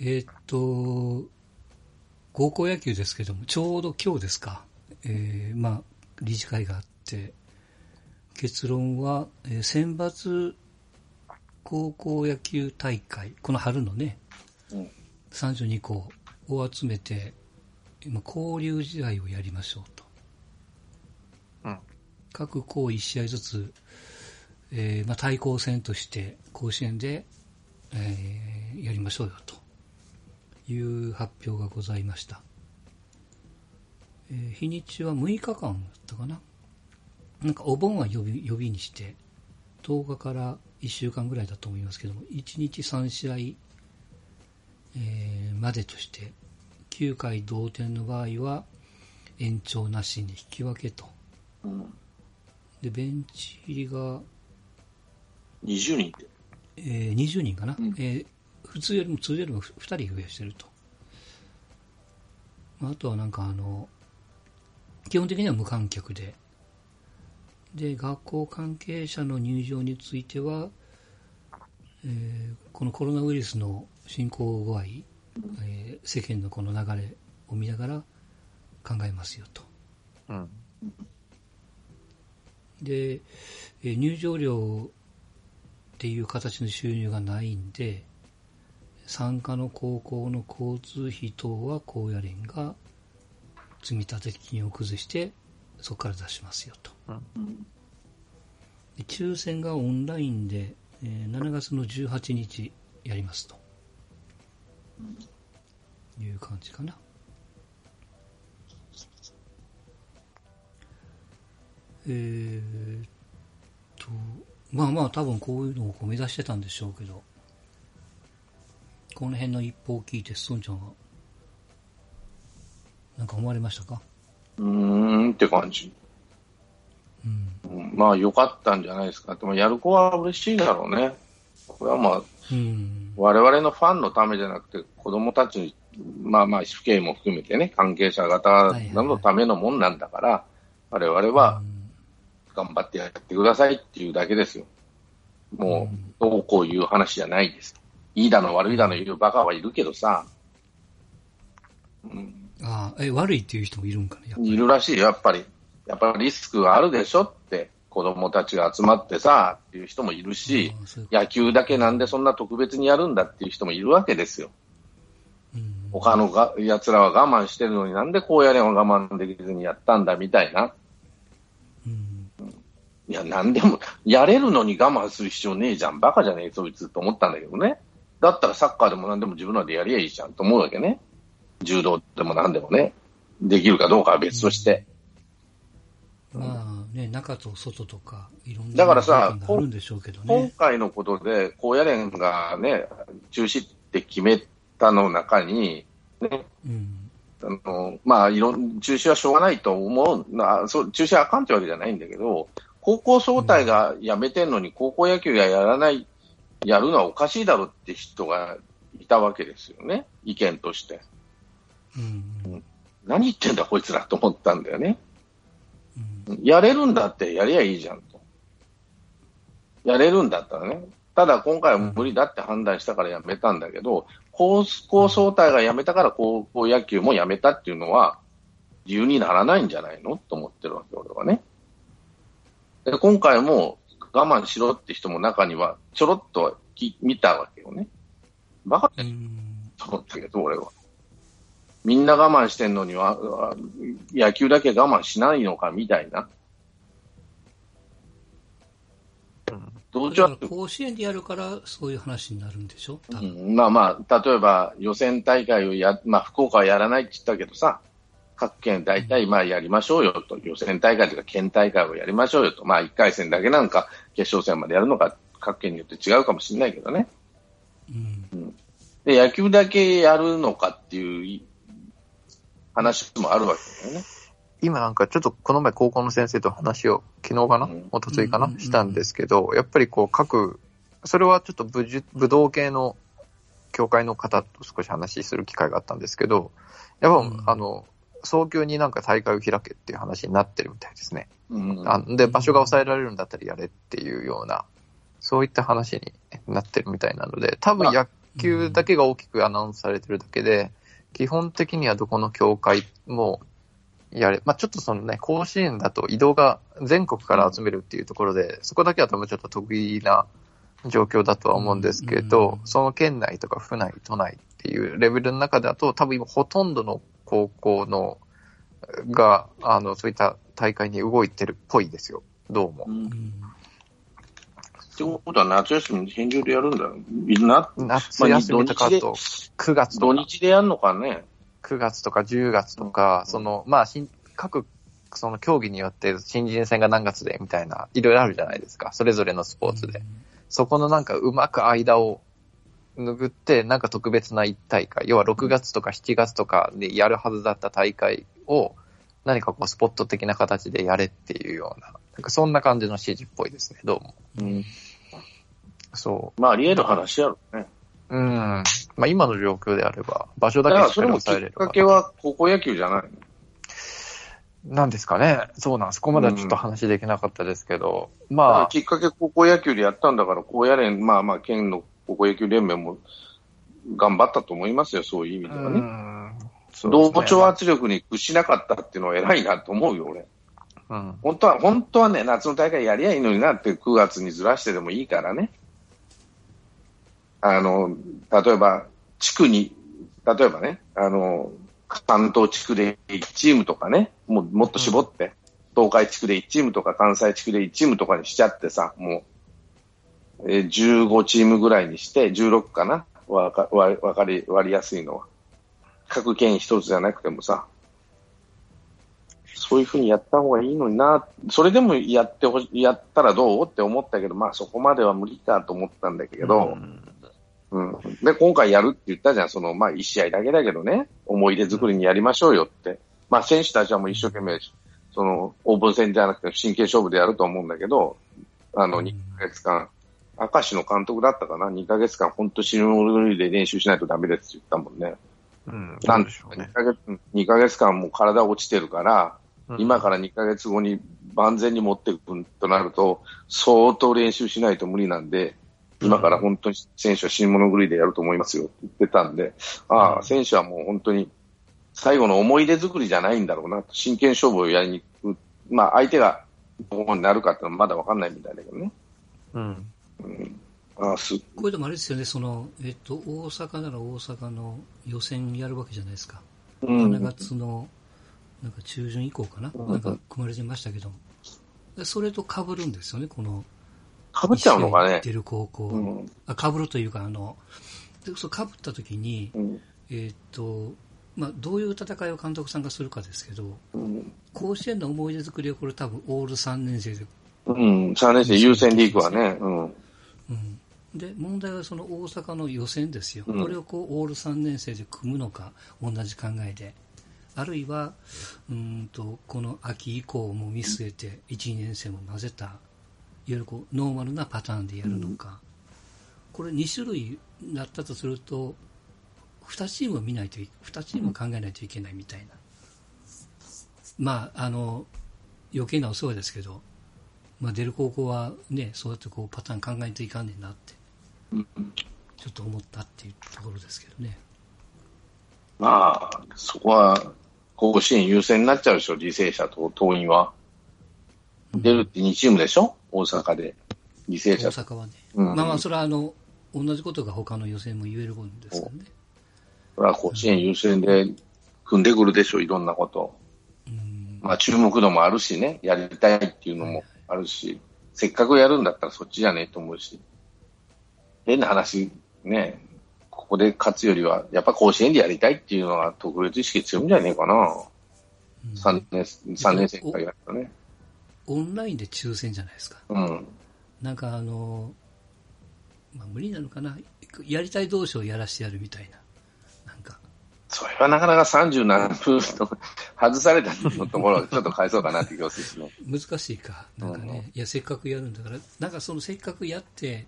えーっと、高校野球ですけども、ちょうど今日ですか、えーまあ、理事会があって、結論は、えー選抜高校野球大会、この春のね、うん32校を集めて、今交流試合をやりましょうと。うん。各校1試合ずつ、えーまあ、対抗戦として甲子園で、えーやりましょうよという発表がございました。えー日にちは6日間だったかな。なんかお盆は予備予備にして、10日から1週間ぐらいだと思いますけども、1日3試合、えーまでとして、9回同点の場合は延長なしに引き分けと。うん。で、ベンチ入りが、20人って。えー20人かな、うんえー普通よりも、通常よりも2人増やしてると。まああとはなんかあの、基本的には無観客で、で、学校関係者の入場については、えーこのコロナウイルスの進行具合、えー世間のこの流れを見ながら考えますよと。うん。で、えー入場料っていう形の収入がないんで、参加の高校の交通費等は高野連が積立金を崩して、そこから出しますよと。抽選がオンラインで、えー7月の18日やりますと。いう感じかな。えーっと、まあまあ多分こういうのを目指してたんでしょうけど、この辺の一報を聞いて、ストンちゃんは、なんか思われましたか？うーんって感じ。うん。うんまあ、良かったんじゃないですか。でも、やる子は嬉しいだろうね。これはまあ、うん。我々のファンのためじゃなくて、子供たち、まあまあ、父兄も含めてね、関係者方のためのもんなんだから、我々は頑張ってやってくださいっていうだけですよ。もう、どうこういう話じゃないです。いいだの悪いだの言うバカはいるけどさ、うん、ああ、え、悪いっていう人もいるんかね。いるらしいよ、やっぱり。やっぱりリスクがあるでしょって、子供たちが集まってさ、っていう人もいるし、野球だけなんでそんな特別にやるんだっていう人もいるわけですよ。うん他のが奴らは我慢してるのになんでこうやれんは我慢できずにやったんだみたいな。うんいや、なんでも、やれるのに我慢する必要ねえじゃん。バカじゃねえ、そいつと思ったんだけどね。だったらサッカーでも何でも自分らでやりゃいいじゃんと思うわけね。柔道でも何でもね。できるかどうかは別として。まあね、中と外とか、いろんなだからさ条件があるんでしょうけど今ね。回のことで、高野連がね、中止って決めたの中に、ね、うん。あの、まあ、いろん、中止はしょうがないと思うな、そう、中止はあかんってわけじゃないんだけど、高校総体がやめてんのに高校野球がやらない、やるのはおかしいだろって人がいたわけですよね。意見として。うん。何言ってんだこいつらと思ったんだよね。うん。やれるんだってやりゃいいじゃんと。やれるんだったらね。ただ今回は無理だって判断したからやめたんだけど、高校総体がやめたから高校野球もやめたっていうのは理由にならないんじゃないの？と思ってるわけ、俺はね。で今回も我慢しろって人も中にはちょろっとき見たわけよね。バカだ。と思ったけど、俺は。みんな我慢してんのには、あ野球だけ我慢しないのかみたいな。同情だから甲子園でやるから、そういう話になるんでしょ？多う分。んまあまあ、例えば予選大会をや、まあ福岡はやらないって言ったけどさ、各県大体まあやりましょうよと、予選大会というか県大会をやりましょうよと、まあ1回戦だけなんか決勝戦までやるのか各県によって違うかもしれないけどね。うん。で、野球だけやるのかっていう話もあるわけだよね。今なんかちょっとこの前高校の先生と話を昨日かなうん一昨日かなしたんですけど、やっぱりこう各、それはちょっと武術武道系の協会の方と少し話する機会があったんですけど、やっぱ、うんあの、早急になんか大会を開けっていう話になってるみたいですね。うんあで、場所が抑えられるんだったらやれっていうような、そういった話になってるみたいなので、多分や、球だけが大きくアナウンスされてるだけで、基本的にはどこの協会もやれ、まあちょっとそのね、甲子園だと移動が全国から集めるっていうところで、そこだけは多分ちょっと得意な状況だとは思うんですけど、その県内とか府内、都内っていうレベルの中だと、多分今ほとんどの高校の、が、あの、そういった大会に動いてるっぽいですよ。どうも。うんっうんてことは夏休みに返上でやるんだよ。な夏休みとかあまあと、9月と土か、日でやるのかね。9月とか10月とか、うんその、まあ、新各、その競技によって新人戦が何月でみたいな、いろいろあるじゃないですか。それぞれのスポーツで。そこのなんかうまく間を拭って、なんか特別な一大会、要は6月とか7月とかでやるはずだった大会を、何かこうスポット的な形でやれっていうような、なんかそんな感じの指示っぽいですね、どうも。うん。そまあ、あり得る話やろね。う。うん。まあ今の状況であれば、場所だけしっかりだからそれもき抑えれればっか。けは高校野球じゃないなんですかね。そうなん、そこまではちょっと話できなかったですけど、の。まあ、きっかけ高校野球でやったんだから、高野連、まあまあ、県の高校野球連盟も頑張ったと思いますよ、そういう意味ではね。同調圧力に屈しなかったっていうのは偉いなと思うよ、俺。うん。本当は、本当はね、夏の大会やりゃいいのになって9月にずらしてでもいいからね。あの、例えば、地区に、例えばね、あの、関東地区で1チームとかね、もうもっと絞って、東海地区で1チームとか関西地区で1チームとかにしちゃってさ、もう、えー15チームぐらいにして、16かな？わかわわかり、割りやすいのは。各県一つじゃなくてもさ、そういうふうにやった方がいいのにな、それでもやってほしやったらどう？って思ったけど、まあそこまでは無理かと思ったんだけど、うん。で、今回やるって言ったじゃん、その、まあ一試合だけだけどね、思い出作りにやりましょうよって。まあ選手たちはもう一生懸命、その、オープン戦じゃなくて真剣勝負でやると思うんだけど、あの、うん2ヶ月間、明石の監督だったかな、2ヶ月間、本当死ぬ狂いで練習しないとダメですって言ったもんね。うん。なんんでしょうね2。ヶ月、2ヶ月間もう体落ちてるから、うん今から2ヶ月後に万全に持っていくとなると、相当練習しないと無理なんで、今から本当に選手は死に物狂いでやると思いますよって言ってたんで、ああ、うん選手はもう本当に最後の思い出作りじゃないんだろうな、真剣勝負をやりに行く。まあ相手がどこになるかってのはまだわかんないみたいだけどね。うん。うん、ああすこれでもあれですよね、その、えっと、大阪なら大阪の予選やるわけじゃないですか。うん。7月の、なんか中旬以降かな、うん。なんか組まれてましたけど、でそれと被るんですよね、この、かぶっちゃうのかね？一試合行って。る高校。うん。あ被るというか、あの、でそう被った時に、うん。えっと、まあ、どういう戦いを監督さんがするかですけど、うん。甲子園の思い出作りはこれ多分オール3年生で、うん、3年生優先リーグはね、うん。うん。で、問題はその大阪の予選ですよ。うんこれをこう、オール3年生で組むのか、同じ考えで。あるいは、うーんと、この秋以降も見据えて、1、2年生も混ぜた、いわゆるこう、ノーマルなパターンでやるのか。これ2種類だったとすると、2チームを見ないとい、2チームを考えないといけないみたいな。まあ、あの、余計なお世話ですけど、まあ、出る高校はね、そうやってこうパターン考えていかんねんなって、ちょっと思ったっていうところですけどね。まあ、そこは、甲子園優先になっちゃうでしょ、履正社と桐蔭は。出るって2チームでしょ大阪で。履正大社と。阪はね。うんまあまあ、それはあの、同じことが他の予選も言えるんですからね。それは甲子園優先で組んでくるでしょ、いろんなこと。うん。まあ、注目度もあるしね、やりたいっていうのもあるし、せっかくやるんだったらそっちじゃねえと思うし。変な話、ね、ここで勝つよりは、やっぱ甲子園でやりたいっていうのが特別意識強いんじゃねえかな。うん3年、三年生からやったね。オンラインで抽選じゃないですか。うん。なんかあの、まあ無理なのかな。やりたい同士をやらしてやるみたいな。それはなかなか30何分と外されたのところちょっと返そうかなって気がするしね。難しいか。なんかね、いや、せっかくやるんだから、なんかそのせっかくやって、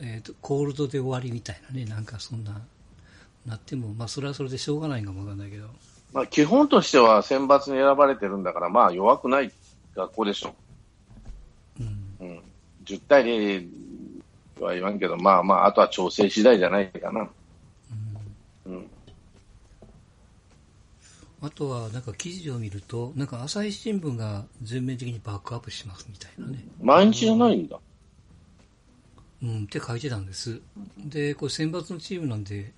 えっ、と、コールドで終わりみたいなね、なんかそんな、なっても、まあそれはそれでしょうがないかもわかんないけど。まあ基本としては選抜に選ばれてるんだから、まあ弱くない学校でしょ。うん。うん。10対0とは言わんけど、まあまあ、あとは調整次第じゃないかな。うん。あとは、なんか記事を見ると、なんか朝日新聞が全面的にバックアップしますみたいなね。毎日じゃないんだ。うん、って書いてたんです。で、これ選抜のチームなんで、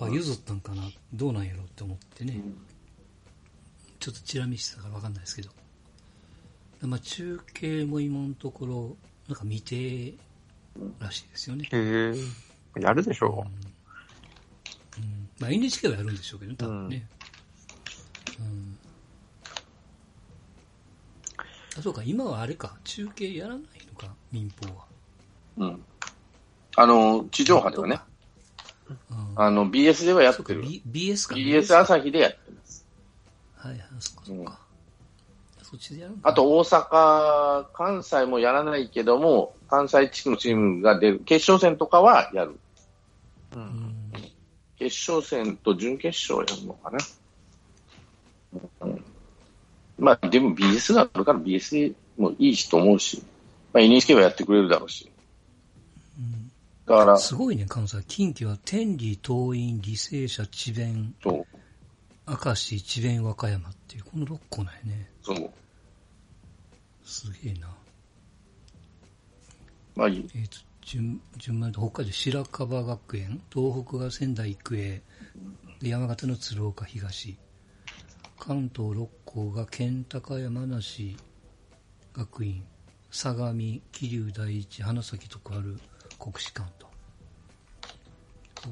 あ、譲ったんかな、どうなんやろって思ってね。ちょっとチラ見してたからわかんないですけど。まあ中継も今のところ、なんか未定らしいですよね。へえ。やるでしょうん。まあ NHK はやるんでしょうけどね、多分ね。うん。あ、そうか、今はあれか、中継やらないのか、民放は。うん。あの、地上波ではね、うん。あの、BS ではやそうか、ってる。B、BS か。BS 朝日でやってます。はいはい、そっかそっうんか。そっちでやるのかあと、大阪、関西もやらないけども、関西地区のチームが出る、決勝戦とかはやる。う。うんん。決勝戦と準決勝やるのかな。うん、まあ、でも BS があるから BS でもいいしと思うし、まあ、NHK はやってくれるだろうし。だから、すごいね、関西。近畿は天理、東院、履正社、智弁、明石、智弁、和歌山っていう、この6個なんやね。そう。すげえな。まあ、いいえっ、と、順、順番で北海道白樺学園、東北が仙台育英、で山形の鶴岡東、関東6校が県高山梨学院、相模、桐生第一、花咲徳栄、国士舘と。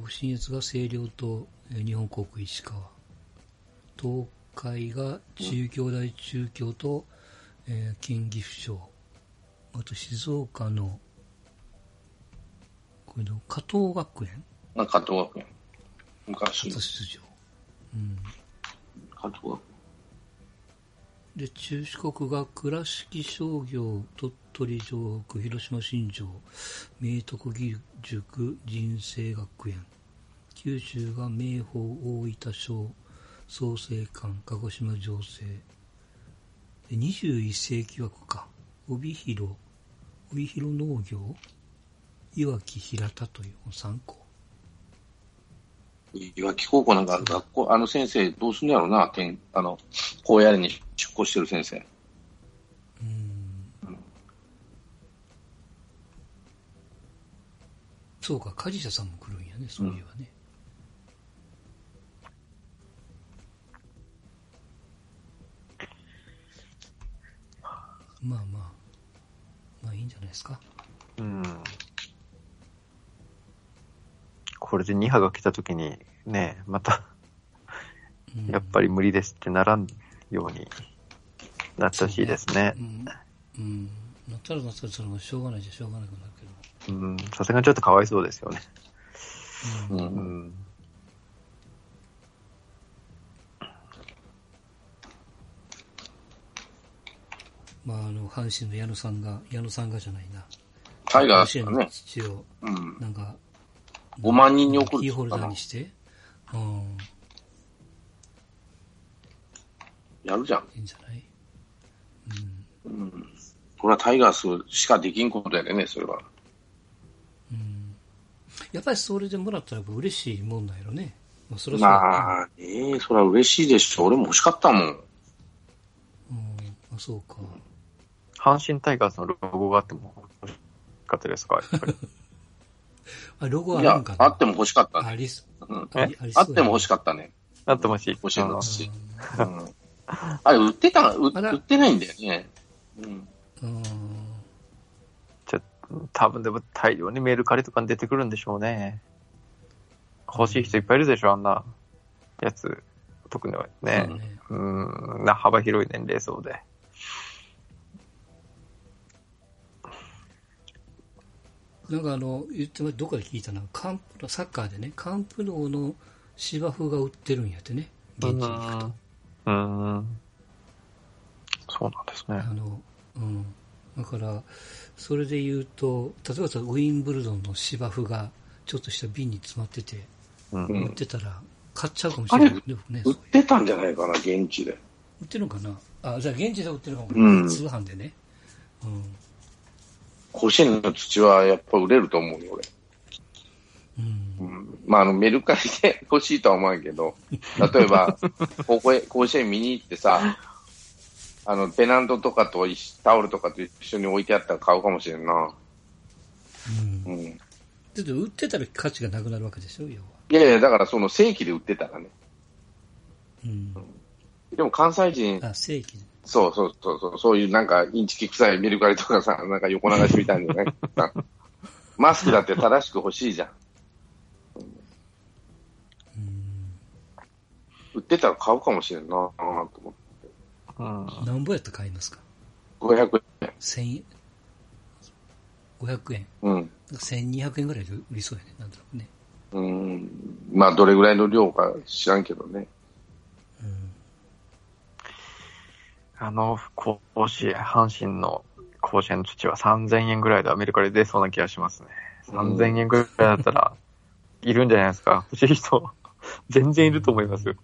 新越が星稜とえー日本航空石川。東海が中京大中京と、えー近岐阜商。あと静岡の、これの加藤学園まあ、加藤学園。昔初、出場。うん。加藤学園。で、中四国が倉敷商業、鳥取城北、広島新庄、明徳義塾、人生学園。九州が明豊、大分商、創成館、鹿児島情勢。で21世紀枠か。帯広、帯広農業、いわき平田という3校。いわき高校なんか学校、あの先生どうすんのやろうな、てんあの、高野連に出向してる先生。うんそうか、梶社さんも来るんやね、そういえばね。まあまあ、まあいいんじゃないですか。うん。これで2波が来た時に、ね、また、うんやっぱり無理ですってならんようになってほしいですねう。ん。うん。なったらなったらそれもしょうがないじゃしょうがなくなるけど。うん。さすがにちょっとかわいそうですよね。うんう。うんん。まああの、阪神の矢野さんが、矢野さんがじゃないな。タイガー甲子園のスがね、父を、うん。なんか、5万人に送るキーホルダーにして、うん、やるじゃん。いいんじゃない？うん。うん。これはタイガースしかできんことやでね、それは。うん。やっぱりそれでもらったら嬉しいもんなんやろね。まあ、それはまあ、ええそれは嬉しいでしょ。俺も欲しかったもん。うん。あ、そうか。阪神タイガースのロゴがあっても欲しかったですかやっぱり。あ、ロゴあいやるんか、なあっても欲しかったね。ありす、うん。ありあっても欲しかったね。あっても欲しい。欲しいのうんしうん。あれ、売ってた、売ってないんだよね。うん。うん。ちょ多分でも大量にメルカリとかに出てくるんでしょうね。欲しい人いっぱいいるでしょ、あんなやつ。特にねそう。ね。うん、な幅広い年齢層で。なんかあの、言ってまどこで聞いたな、カンプサッカーでね、カンプノーの芝生が売ってるんやってね、現地に行くと。うん。うん。そうなんですねあ。の、うん。だから、それで言うと、例えばさウィンブルドンの芝生がちょっとした瓶に詰まってて、うん。うん売ってたら買っちゃうかもしれないね、売ってたんじゃないかな、現地で。売ってるのかな？あ、じゃあ現地で売ってるかも、うん通販でね。うん。甲子園の土はやっぱ売れると思うよ、俺。うんうんまあ、あの、メルカリで 欲しいとは思わんけど、例えば、ここへ、甲子園見に行ってさ、あの、ペナントとかと一タオルとかと一緒に置いてあったら買うかもしれんな。うんうん。だって売ってたら価値がなくなるわけでしょ、要は。いやいや、だからその正規で売ってたらね。うん。でも関西人、あ、正規で。そうそうそうそう、そういうなんかインチキ臭いメルカリとかさ、なんか横流しみたいなね。さマスクだって正しく欲しいじゃん。うん。売ってたら買うかもしれんなと思って。うん。何ぼやったら買いますか？500円。1000円。500円。うん。1200円ぐらいで売りそうやね。なんだろうね。うん。まあ、どれぐらいの量か知らんけどね。うん。あの、甲子園、阪神の甲子園の土は3000円ぐらいでアメリカで出そうな気がしますね。3000円ぐらいだったら、いるんじゃないですか。欲しい人、全然いると思いますよ。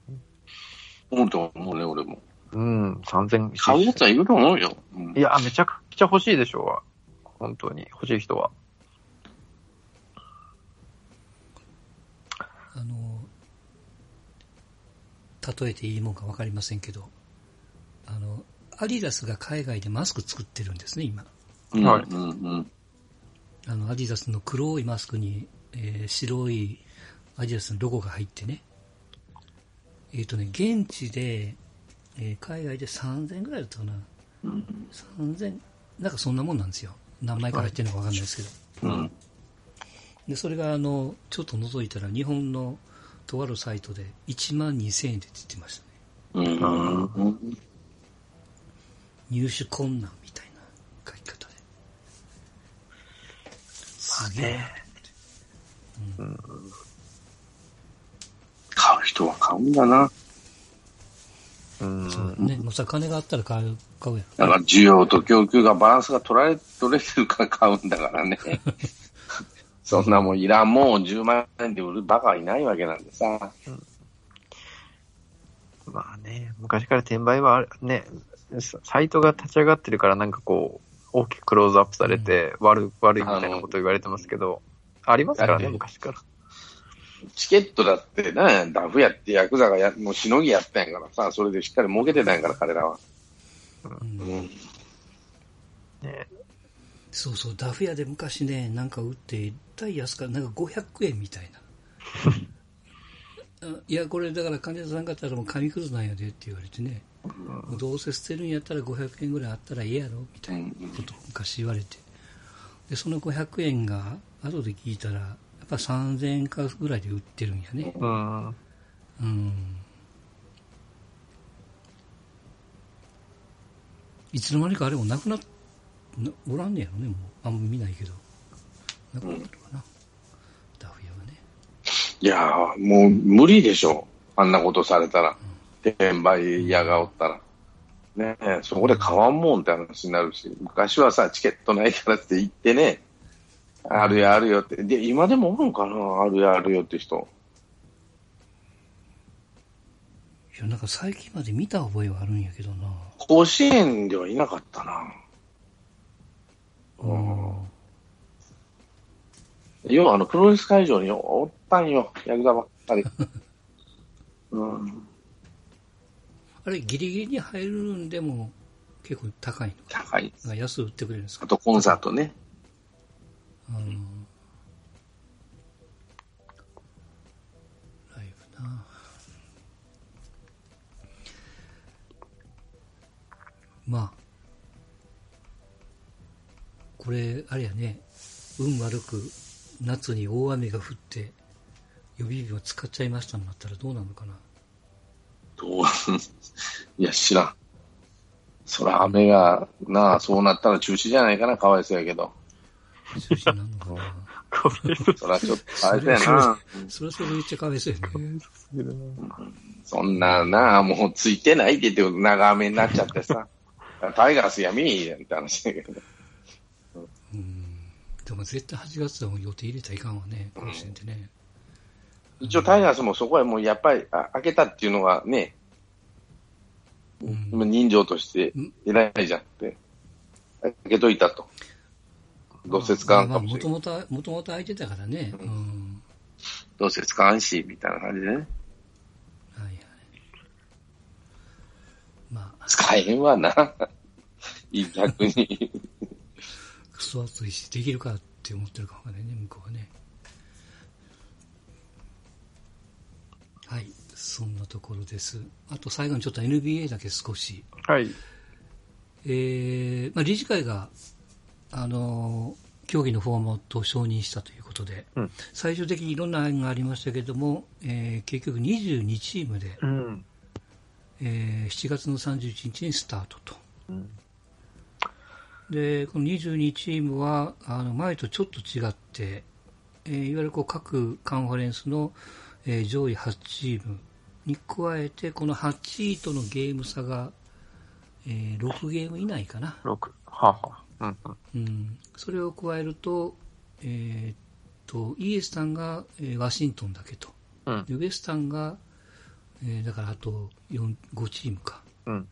思うと思うね、俺も。うん、3000買うやつはいると思うよ。うんいや、めちゃくちゃ欲しいでしょう。本当に。欲しい人は。あの、例えていいもんかわかりませんけど、アディダスが海外でマスク作ってるんですね、今。うん。はいうんうん。あの、アディダスの黒いマスクに、えー白いアディダスのロゴが入ってね。えっ、とね、現地で、えー海外で3000円ぐらいだったかな。3000、なんかそんなもんなんですよ。何枚か入ってるのかわかんないですけど。うん。で、それがあの、ちょっと覗いたら日本のとあるサイトで1万2000円でって言ってましたね。うん。うん。入手困難みたいな書き方で。すげえ。買う人は買うんだな。うん。そうね。もうさ、金があったら買う、買うやだから需要と供給がバランスが取られ、取れてるから買うんだからね。そんなもんいらんもん10万円で売るバカはいないわけなんでさ。まあね、昔から転売はね、ササイトが立ち上がってるからなんかこう、大きくクローズアップされて、悪い、悪いみたいなこと言われてますけど、ありますからね、昔から。チケットだってな、ダフやってヤクザがや、もうしのぎやったんやからさ、それでしっかり儲けてたんやから、彼らは。うんうん。ね、そうそう、ダフ屋で昔ね、なんか売って、大安か、なんか500円みたいな。あいや、これだから患者さん方も紙くずなんやでって言われてね、どうせ捨てるんやったら500円ぐらいあったらええやろみたいなことを昔言われて。で、その500円が、後で聞いたら、やっぱ3000円かぐらいで売ってるんやね。うん。うん。いつの間にかあれもなくなっ、なおらんねやろね、もう。あんま見ないけど。なくなっかな。ダフ屋がね。いやー、もう無理でしょ。あんなことされたら。転売屋がおったら。ねえ、そこで買わんもんって話になるし、昔はさ、チケットないからって言ってね、あるよあるよって。で、今でもおるんかなあるよあるよって人。いや、なんか最近まで見た覚えはあるんやけどな。甲子園ではいなかったな。うん。要はあの、プロレス会場におったんよ、ヤクザばっかり。うん、あれ、ギリギリに入るんでも結構高い高い。の。安売ってくれるんですか？あとコンサートね。うん。ライブな。まあ、これ、あれやね、運悪く夏に大雨が降って、予備日を使っちゃいましたんだったらどうなのかな。どう いや、知らん。そら雨が、なあ、そうなったら中止じゃないかな、かわいそうやけど。中止になるのかな。こ れそらちょっとかわいそうやな。それはそれでめっちゃかわいそうやね。そんななあ、もうついてないって言って長雨になっちゃってさ。タイガースやめいやんって話だけど。うん。でも絶対8月はもう予定入れたらいかんわね、甲子園ってね。一応タイガースもそこへもうやっぱりあ開けたっていうのがね、うん今人情として偉いじゃんって。開けといたと。どうせ使わんかもしれん。もともと、もともと空いてたからね。うん。どうせ使わんし、みたいな感じでね。はいはい。まあ、使えへんわな。逆に。クソ暑いし、できるかって思ってるかもね、向こうはね。はい、そんなところです。あと最後にちょっと NBA だけ少し。はい。えー、まあ、理事会が、あのー競技のフォーマットを承認したということで、うん最終的にいろんな案がありましたけれども、えー結局22チームで、うん。えー7月の31日にスタートと。うんで、この22チームは、あの、前とちょっと違って、えーいわゆるこう各カンファレンスの、えー上位8チームに加えて、この8位とのゲーム差が、えー6ゲーム以内かな。6。はあ、はあ。うんうん。うん。それを加えると、えーっと、イエスタンが、えーワシントンだけと。うん。でウエスタンが、えーだからあと4 5チームか。うん。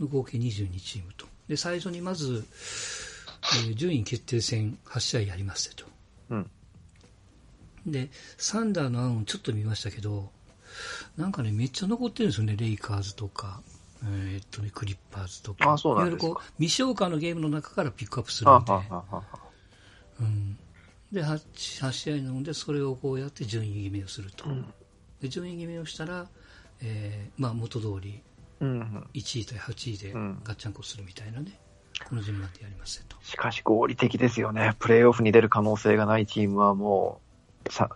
の合計22チームと。で、最初にまず、えー順位決定戦8試合やりますねと。うん。で、サンダーの案をちょっと見ましたけど、なんかね、めっちゃ残ってるんですよね、レイカーズとか、えーっとね、クリッパーズとか。あそうなんですかいわゆるこう、未消化のゲームの中からピックアップするんで。うん。で8、8試合なので、それをこうやって順位決めをすると。うんで順位決めをしたら、えーまあ元通り、うん。1位対8位でうんガッチャンコするみたいなね、この順番でやります。しかし合理的ですよね。プレイオフに出る可能性がないチームはもう、さ、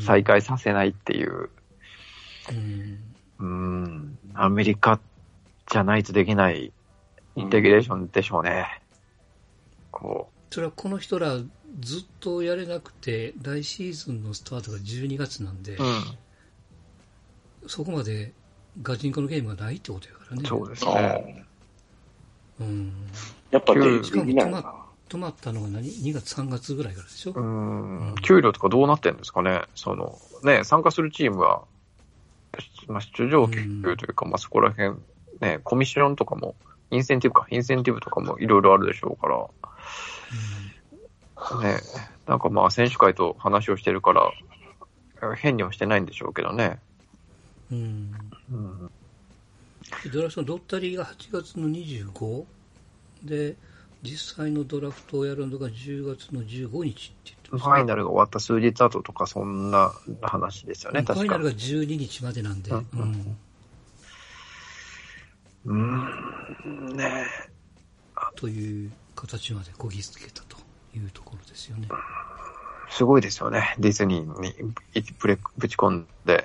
再開させないっていう。うん。うん。アメリカじゃないとできないインテグレーションでしょうね。こそれはこの人らずっとやれなくて、来シーズンのスタートが12月なんで、う。うん。そこまでガチンコのゲームがないってことやからね。そうですあね。ーうん。やっぱ定しかも止ま期的なのか止まったのが何 ?2 月3月ぐらいからでしょ、うん。給料とかどうなってんですかね？その、ね、参加するチームは、まあ、出場給というか、まあ、そこら辺、ね、コミッションとかも、インセンティブか、インセンティブとかもいろいろあるでしょうから、ね、なんかまあ、選手会と話をしてるから、変にはしてないんでしょうけどね。うん。うん。でドラフトのロッタリーが8月の25で、実際のドラフトをやるのが10月の15日って言ってファイナルが終わった数日後とか、そんな話ですよね、確か。ファイナル。が12日までなんで、うん。うん。うん。ねという形までこぎつけたというところですよね。すごいですよね。ディズニーにぶれぶち込ん。で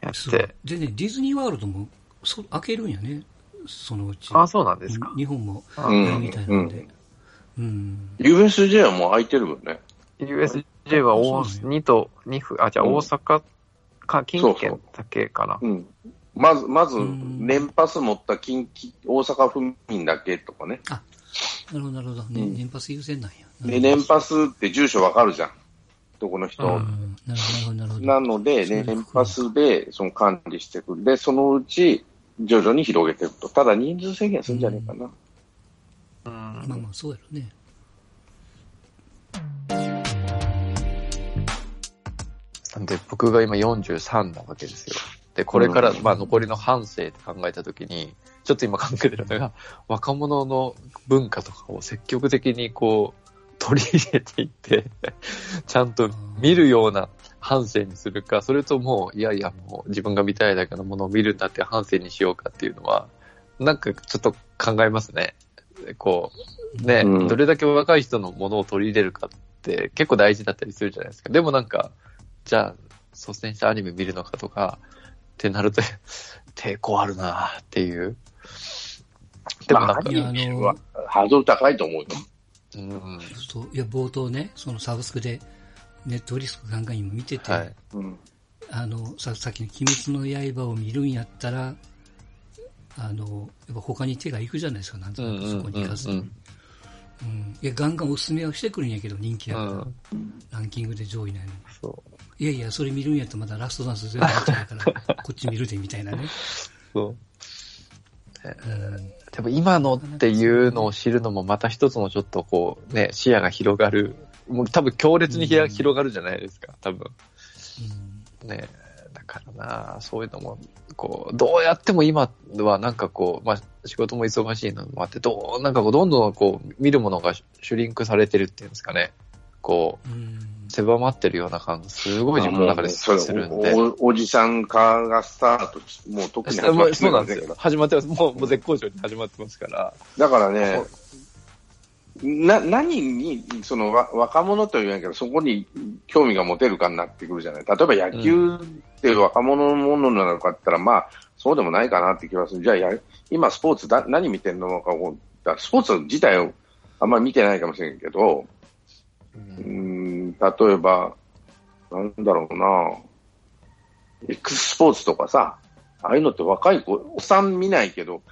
やって。でね、ディズニーワールドもそ開けるん。やね、そのうち。あ、そうなんですか。日本もあうんやるみたいなんで。うん。USJ はもう空いてるもんね。USJ は大そうなん2と2府、あ、じゃ大阪か、近そうそう畿圏だけかな。うん。まず、まず、うん年パス持った近畿、大阪府民だけとかね。なるほど、なるほど。ねうん年パス優先なんや。で、年パスって住所わかるじゃん。どこの人。うんなるほど、なるほど。なので、年パスでその管理していく。で、そのうち徐々に広げていくと。ただ人数制限するんじゃねえかな。うんまあまあ、そうやろね。なんで、僕が今43なわけですよ。で、これから、うんまあ残りの半生って考えたときに、ちょっと今考えてるのが、若者の文化とかを積極的にこう、取り入れていって、ちゃんと見るような半生にするか、それともう、いやいやもう自分が見たいだけのものを見るんだって半生にしようかっていうのは、なんかちょっと考えますね。こう、ね、うんどれだけ若い人のものを取り入れるかって結構大事だったりするじゃないですか。でもなんか、じゃあ、率先してアニメ見るのかとか、ってなると、抵抗あるなっていう。でもなんか、いやあのハードル高いと思うよ。うん、そういや、冒頭ね、そのサブスクで、ネットフリスクガンガン今見てて、はい。うん。あの、ささっきの鬼滅の刃を見るんやったら、あの、やっぱ他に手が行くじゃないですか、なんとなくそこに行かずに。うんうんいや、ガンガンおすすめはしてくるんやけど、人気やから、うんランキングで上位なのに。そいやいや、それ見るんやったらまだラストダンス全部見ちゃうから、こっち見るで、みたいなね。う。そう。うんでも今のっていうのを知るのもまた一つのちょっとこうね、視野が広がる。もう多分強烈に広がるじゃないですか、多分。うんねだからな、そういうのも、こう、どうやっても今はなんかこう、まあ仕事も忙しいのもあって、どう、なんかこう、どんどんこう、見るものがシュリンクされてるっていうんですかね。こう、うん狭まってるような感がすごい自分の中でするんで。おおじさん化がスタートし、もう特に始まってそうなんですよ。始まってます。もうもう絶好調に始まってますから。だからね、な、何に、そのわ若者と言わんけど、そこに興味が持てるかになってくるじゃない。例えば野球って若者のものなのかって言ったら、まあ、そうでもないかなって気がする。じゃあや、今スポーツだ、何見てんのかを、だスポーツ自体をあんまり見てないかもしれんけど、うーん、例えば、なんだろうな X スポーツとかさ、ああいうのって若い子、おっさん見ないけど、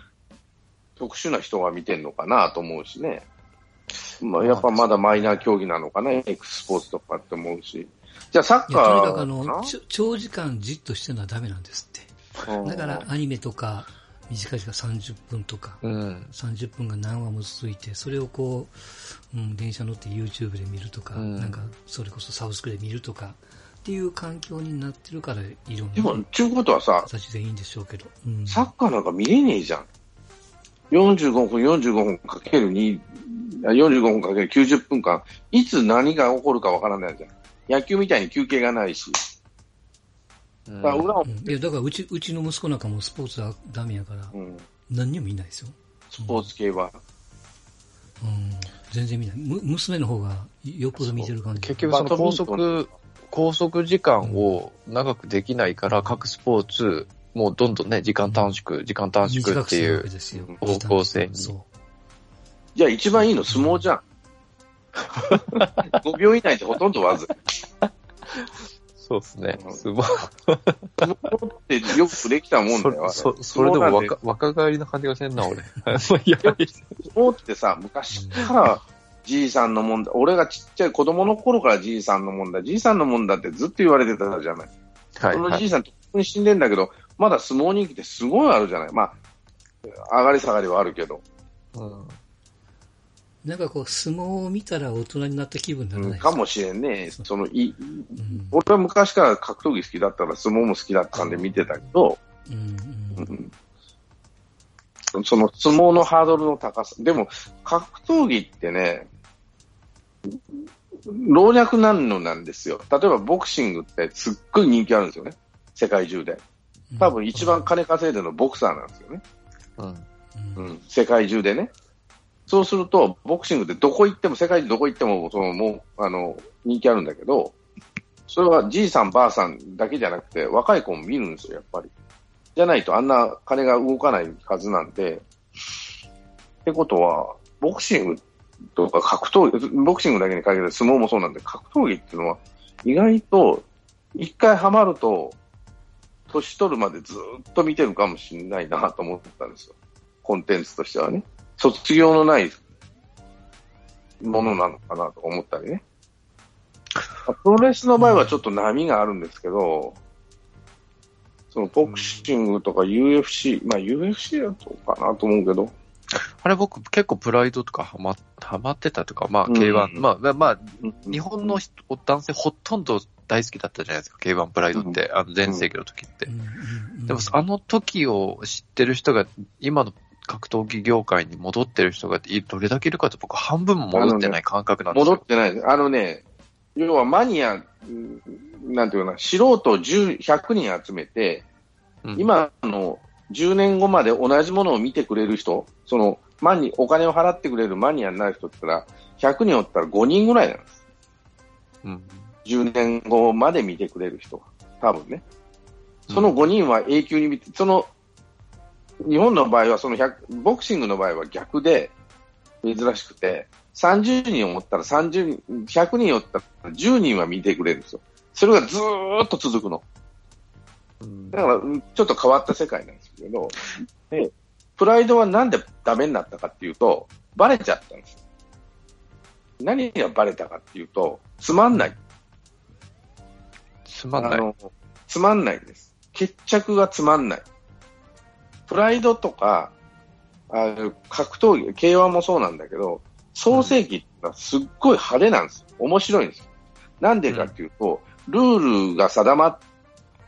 特殊な人が見てんのかなと思うしね。まあ、やっぱまだマイナー競技なのかな、X スポーツとかって思うし。じゃあサッいやとにカかくあの長時間じっとしてるのはダメなんですって。うんだからアニメとか短い時間30分とか、うん。30分が何話も続いて、それをこう、うん、電車乗って YouTube で見るとか、うんなんかそれこそサブスクで見るとかっていう環境になってるからいろんでもな、ちゅうことはさ、形でいいんでしょうけど。うんサッカーなんか見れねえじゃん。45分、45分かける2、あ45分かける90分間、いつ何が起こるかわからないじゃん。野球みたいに休憩がないし。うんだから裏をうんいや、だからうち、うちの息子なんかもスポーツはダメやから、うん、何にも見ないですよ。スポーツ系は。うん、全然見ない。む娘の方がよっぽど見てる感じ。結局その拘バドミント束、拘束時間を長くできないから、各スポーツ、もうどんどんね、時間短縮、時間短縮っていうけですよ。方向性に。じゃあ一番いいの相撲じゃん。5秒以内ってほとんどわず。そうですねう。んすごい。相撲ってよくできたもんだよ。そ、そそれでも若若返りの感じがせんな、俺。相撲ってさ、昔からじいさんのもんだ。俺がちっちゃい子供の頃からじいさんのもんだ。じいさんのもんだってずっと言われてたじゃない、はい。そのじいさんとっくに死んでんだけど、まだ相撲人気ってすごいあるじゃない。まあ、上がり下がりはあるけど。うんなんかこう、相撲を見たら大人になった気分にならないか？もしれんね。そのいうん俺は昔から格闘技好きだったら相撲も好きだったんで見てたけど、うんうんうんその相撲のハードルの高さ。でも、格闘技ってね、老若男女なんですよ。例えばボクシングってすっごい人気あるんですよね。世界中で。多分一番金稼いでるのボクサーなんですよね。うん。うんうん、世界中でね。そうすると、ボクシングってどこ行っても、世界中どこ行っても、そのもう、あの、人気あるんだけど、それはじいさんばあさんだけじゃなくて、若い子も見るんですよ、やっぱり。じゃないとあんな金が動かないはずなんで、ってことは、ボクシングとか格闘技、ボクシングだけに限らず相撲もそうなんで、格闘技っていうのは、意外と、一回ハマると、年取るまでずっと見てるかもしれないなと思ったんですよ。コンテンツとしてはね。卒業のないものなのかなと思ったりね。プロレスの場合はちょっと波があるんですけど、そのボクシングとか UFC、まあ UFC だとかなと思うけど、あれ僕結構プライドとかハマハマってたとか、まあうん。K1、まあまあ、日日本の人男性ほとんど大好きだったじゃないですか、K1 プライドって、あの前世紀の時って。でもあの時を知ってる人が今の格闘技業界に戻ってる人がいどれだけいるかって僕半分も戻ってない感覚なんですよ。戻ってない。あのね、要はマニア、うんなんていうかな、素人10 100人集めて、うん、今の10年後まで同じものを見てくれる人、そのマニお金を払ってくれるマニアになる人って言ったら、100人おったら5人ぐらいなんです。うん、10年後まで見てくれる人は。多分ね。その5人は永久に見て、その、日本の場合はその100、ボクシングの場合は逆で、珍しくて、30人を持ったら30人、100人おったら10人は見てくれるんですよ。それがずーっと続くの。うんだから、うんちょっと変わった世界なんですけど、で、プライドはなんでダメになったかっていうと、バレちゃったんです。何がバレたかっていうと、つまんない。つまんない。つまんないんです。決着がつまんない。プライドとか、あの格闘技、K1 もそうなんだけど、創世記ってすっごい派手なんですよ。面白いんですよ。なんでかっていうと、ルールが定まっ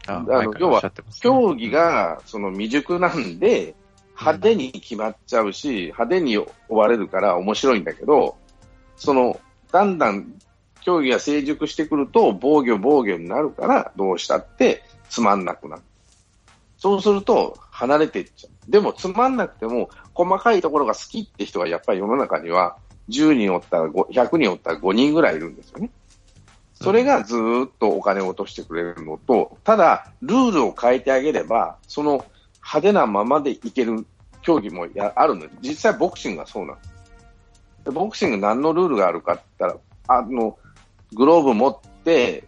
あの前からおっしゃってますね競技がその未熟なんで、派手に決まっちゃうし、派手に追われるから面白いんだけど、その、だんだん競技が成熟してくると、防御防御になるから、どうしたってつまんなくなる。そうすると、離れていっちゃう。でも、つまんなくても、細かいところが好きって人がやっぱり世の中には、10人おったら5、100人おったら5人ぐらいいるんですよね。それがずっとお金を落としてくれるのと、ただ、ルールを変えてあげれば、その派手なままでいける競技もやあるので、実際ボクシングがそうなんです。ボクシング何のルールがあるかって言ったら、あの、グローブ持って、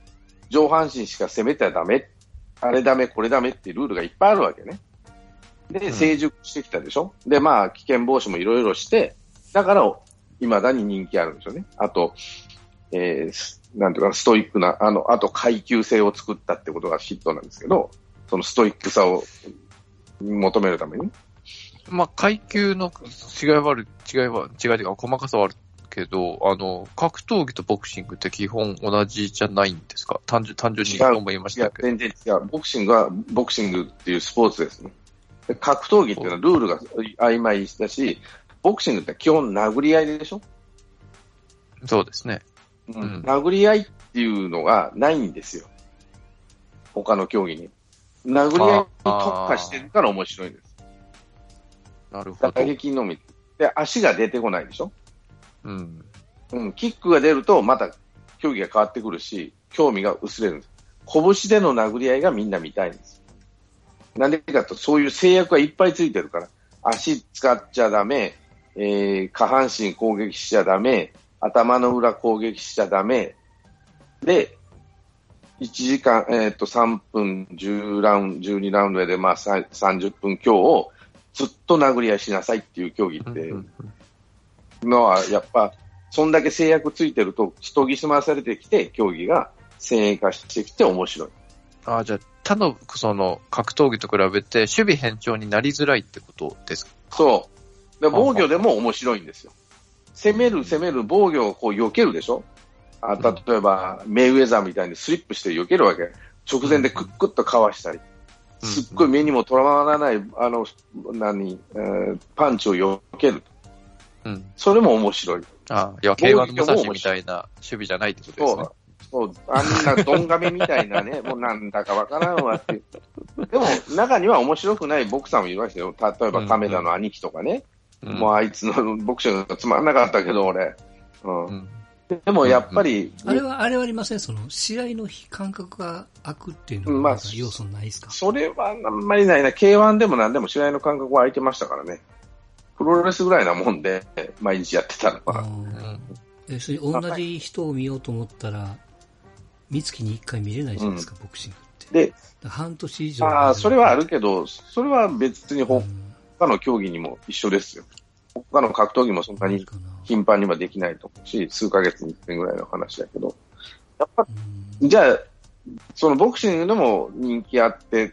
上半身しか攻めてはダメ、あれダメ、これダメっていうルールがいっぱいあるわけね。で、ん成熟してきたでしょ、で、まあ、危険防止もいろいろして、だから、未だに人気あるんですよね。あと、えーすなんていうかな、ストイックな、あの、あと階級性を作ったってことがヒットなんですけど、そのストイックさを求めるために。まあ、階級の違いはある、違いは、違いというか細かさはあるけど、あの、格闘技とボクシングって基本同じじゃないんですか？単純、単純に違う今も言いました、けど。全然違う。ボクシングは、ボクシングっていうスポーツですね。で格闘技っていうのはルールが曖昧だし、ボクシングって基本殴り合いでしょ、そうですね。うんん殴り合いっていうのがないんですよ。他の競技に。殴り合いに特化してるから面白いんです。なるほど打。撃のみ。で、足が出てこないでしょ？うん。うん、キックが出るとまた競技が変わってくるし、興味が薄れるんです。拳での殴り合いがみんな見たいんです。なんでかと、そういう制約がいっぱいついてるから、足使っちゃダメ、えー下半身攻撃しちゃダメ、頭の裏攻撃しちゃダメ、で、1時間、えっ、と、3分10ラウンド、12ラウンドで、まあ、さ30分強をずっと殴り合いしなさいっていう競技って、うんのは、やっぱ、そんだけ制約ついてると、研ぎ澄まされてきて、競技が先鋭化してきて面白い。ああ、じゃあ、他の、その、格闘技と比べて、守備変調になりづらいってことですか？そう。で防御でも面白いんですよ。攻める、攻める、防御をこう避けるでしょ？あ例えば、メイウェザーみたいにスリップして避けるわけ。直前でクックッとかわしたり。すっごい目にもとらわらない、あの、何、えーパンチを避ける。うん。それも面白い。ああ、いや、平和の武蔵みたいな守備じゃないってことですねそう。。あんなドンガメみたいなね、もうなんだかわからんわっていう。でも、中には面白くないボクサーもいましたよ。例えば、亀田の兄貴とかね。うんもうあいつのボクシングがつまんなかったけど、俺。うんうんでもやっぱり、あれは、あれはありません？その、試合の感覚が空くっていうのは、要素ないですか、それはあんまりないな。K1 でも何でも試合の感覚は空いてましたからね。プロレスぐらいなもんで、毎日やってたのは。うんえそれ同じ人を見ようと思ったら、三月に一回見れないじゃないですか、ボクシングって。で、半年以上。ああ、それはあるけど、それは別にうん、他の競技にも一緒ですよ。他の格闘技もそんなに頻繁にはできないと思うし、数ヶ月に一遍ぐらいの話だけど。やっぱうんじゃあ、そのボクシングでも人気あって、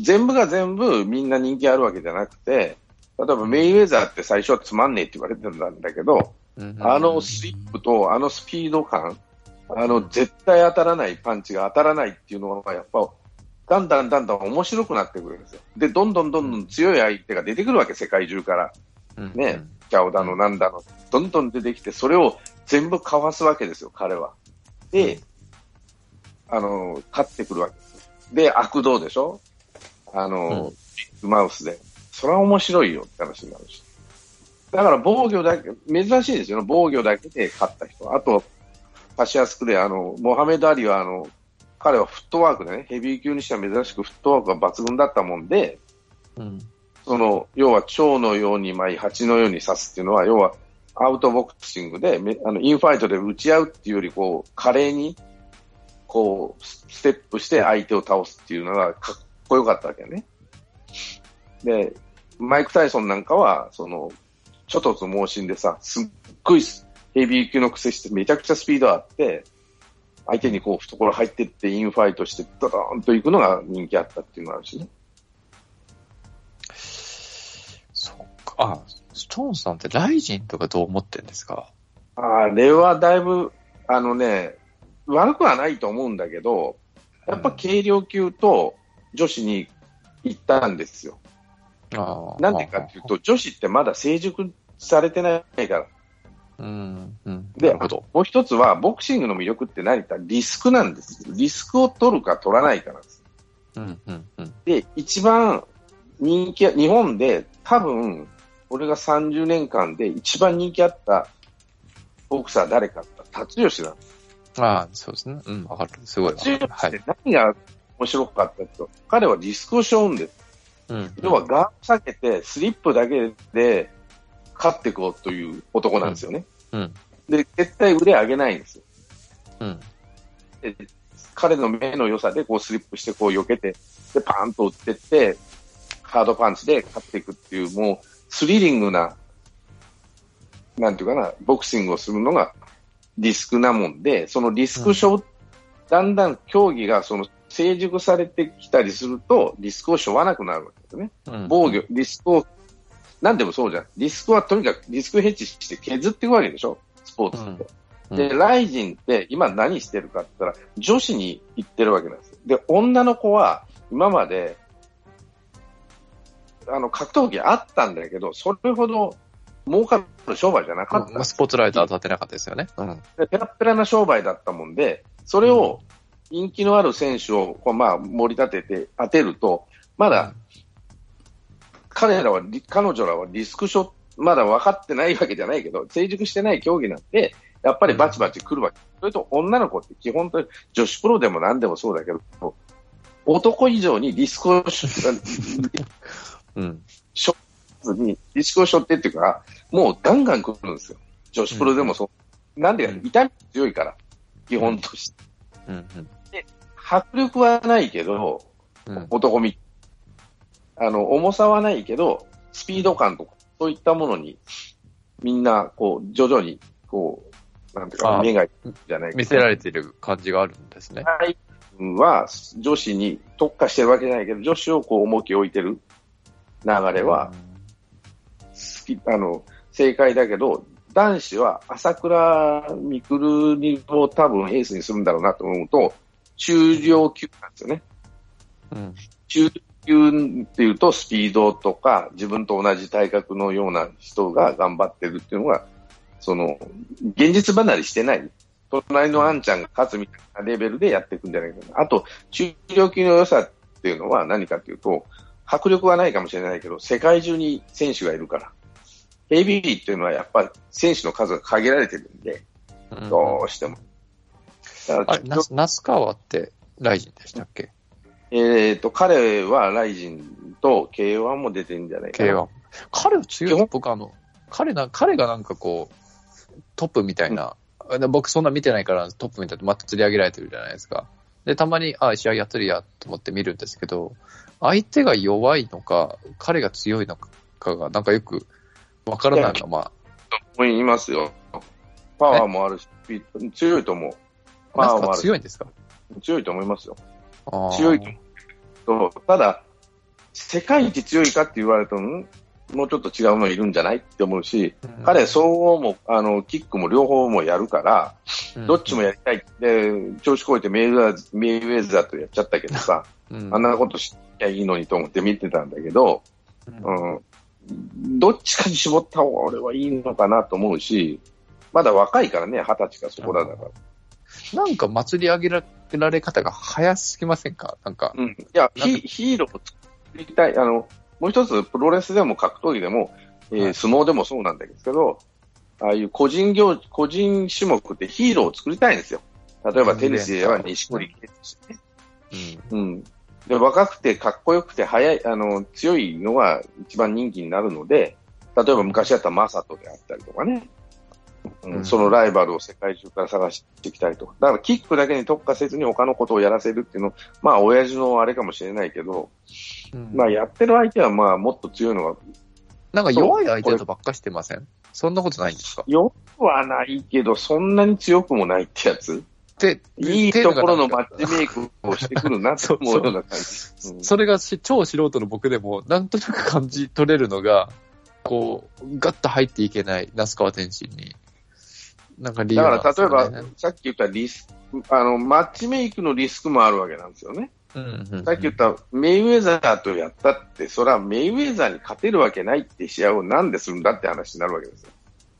全部が全部みんな人気あるわけじゃなくて、例えばメイウェザーって最初はつまんねえって言われてたんだけど、うんあのスリップとあのスピード感、あの絶対当たらないパンチが当たらないっていうのはやっぱ、だんだんだんだん面白くなってくるんですよ。で、どんどんどんどん強い相手が出てくるわけ、世界中から。うんね、キャオだのなんだの、どんどん出てきて、それを全部かわすわけですよ、彼は。で、あの、勝ってくるわけです。で、悪道でしょ？あの、うんビッグマウスで。それは面白いよって話になるし。だから防御だけ、珍しいですよね、防御だけで勝った人。あと、パシアスクで、あの、モハメド・アリは、あの、彼はフットワークでね、ヘビー級にしては珍しくフットワークが抜群だったもんで、うんその、要は蝶のように舞い、蜂のように刺すっていうのは、要はアウトボクシングで、めあのインファイトで打ち合うっていうより、こう、華麗に、こう、スステップして相手を倒すっていうのがかっこよかったわけね。で、マイク・タイソンなんかは、その、ちょっとつ猛進でさ、すっごいヘビー級の癖してめちゃくちゃスピードあって、相手にこう懐入ってってインファイトしてドドーンと行くのが人気あったっていうのがあるしね。そうか。あ、ストーンさんってライジンとかどう思ってんですか？あれはだいぶ、あのね、悪くはないと思うんだけど、やっぱ軽量級と女子に行ったんですよ。なんでかっていうと、女子ってまだ成熟されてないから。うん、うん。で。もう一つは、ボクシングの魅力って何か？リスクなんです。リスクを取るか取らないかなんです。うん、うん、うん。で、一番人気、日本で多分、俺が30年間で一番人気あったボクサー誰かって辰吉なんです。ああ、そうですね。うん、わかる。すごい辰吉って。何が面白かったっていうと、彼はリスクを背負うんです。うん。要はガード避けて、スリップだけで勝っていこうという男なんですよね。うん。で、絶対腕上げないんですよ。うん。で彼の目の良さでこうスリップしてこう避けて、で、パーンと打ってって、ハードパンチで勝っていくっていう、もうスリリングな、なんていうかな、ボクシングをするのがリスクなもんで、そのリスクショー、だんだん競技がその成熟されてきたりすると、リスクを背負わなくなるわけですね。うん防御、リスクを、なんでもそうじゃん。リスクはとにかくリスクヘッジして削っていくわけでしょ？スポーツって。うんで、ライジンって今何してるかって言ったら、女子に行ってるわけなんですよ。で、女の子は今まで、あの、格闘技あったんだけど、それほど儲かる商売じゃなかったんですまあスポットライト当たってなかったですよね。うん。でペラッペラな商売だったもんで、それを人気のある選手をこう、まあ、盛り立てて当てると、まだ彼らは、リ彼女らはリスクショット、まだ分かってないわけじゃないけど、成熟してない競技なんで、やっぱりバチバチ来るわけ。それと女の子って基本的に女子プロでも何でもそうだけど、男以上にリスクをし うん。ずに、リスクを背負ってっていうか、もうガンガン来るんですよ。女子プロでもそう。なんでか、うん痛み強いから、基本として。うん。迫力はないけど、うん。男み、あの、重さはないけど、スピード感とか、そういったものに、みんな、こう、徐々に、こう、なんていうか、あ目がいくじゃない見せられれてる感じがあるんですね。は、女子に特化してるわけじゃないけど、女子をこう、重きを置いてる流れは、好き、あの、正解だけど、男子は朝倉未来にを多分エースにするんだろうなと思うと、中量級なんですよね。うん。中級っていうとスピードとか自分と同じ体格のような人が頑張ってるっていうのが、その、現実離れしてない。隣のあんちゃんが勝つみたいなレベルでやっていくんじゃないかな。あと、中量級の良さっていうのは何かっていうと、迫力はないかもしれないけど、世界中に選手がいるから。ヘビーっていうのはやっぱり選手の数が限られてるんで、うんどうしても。だかあれ、那須川ってライジンでしたっけ？えっ、と、彼はライジンと K1 も出てるんじゃないかな。?K1。彼は強い。僕あの、彼な、彼がなんかこう、トップみたいな、で僕そんな見てないからトップみたいなまた釣り上げられてるじゃないですか。で、たまに、あ、試合やってるやと思って見るんですけど、相手が弱いのか、彼が強いのかが、なんかよくわからないのま思いますよ。パワーもあるし、強いと思う。パワーもあるし強いんですか？強いと思いますよ。強いと。ただ、世界一強いかって言われると、んもうちょっと違うのいるんじゃないって思うし、うん。彼、総合も、あの、キックも両方もやるから、うん。どっちもやりたい。で、調子こいてメイウェザーとやっちゃったけどさ、うん。あんなことしきゃいいのにと思って見てたんだけど、うん。うん、どっちかに絞った方が俺はいいのかなと思うし、まだ若いからね、二十歳かそこらだから。なんか祭り上げられ方が早すぎませんか？なんか。うん。いや、ヒヒーローを作りたい。あの、もう一つ、プロレスでも格闘技でも、えーはい相撲でもそうなんだけど、ああいう個人業、個人種目ってヒーローを作りたいんですよ。例えばテニスでは錦織圭介ね。うん。うん。で、若くてかっこよくて速い、あの、強いのが一番人気になるので、例えば昔だったらマサトであったりとかね。うんうんそのライバルを世界中から探してきたりとか。だからキックだけに特化せずに他のことをやらせるっていうの、まあ親父のあれかもしれないけど、まあやってる相手はまあもっと強いのが、なんか弱い相手とばっかしてません？そんなことないんですか？弱くはないけど、そんなに強くもないってやつ。で、いいところのマッッチメイクをしてくるなと 思うような感じ。うんそれがし超素人の僕でも、なんとなく感じ取れるのが、こう、ガッと入っていけない、那須川天心に。なんか理由だなんですから、例えば、さっき言ったリスあの、マッチメイクのリスクもあるわけなんですよね。うんうんうんさっき言ったメイウェザーとやったって、それはメイウェザーに勝てるわけないって試合をなんでするんだって話になるわけですよ。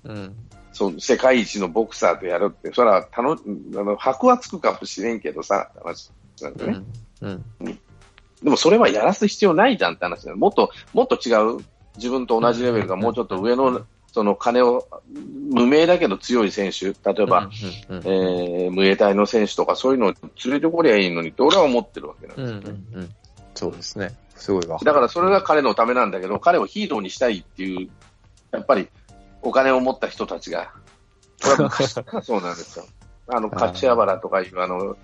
うん。そう世界一のボクサーとやるって、それはたのあの箔はつくかもしれんけどさ、話なんでね。うん。うん。でもそれはやらす必要ないじゃんって話なの。もっと、もっと違う、自分と同じレベルがもうちょっと上の、その金を、無名だけど強い選手、例えば、うんうんえー、無衛隊の選手とかそういうのを連れてこりゃいいのにって俺は思ってるわけなんうんですよね。うんうん。そうですね。すごいわ。だからそれが彼のためなんだけど、彼をヒーローにしたいっていう、やっぱりお金を持った人たちが、そうなんですよ。あの、柏原とかいう、あの、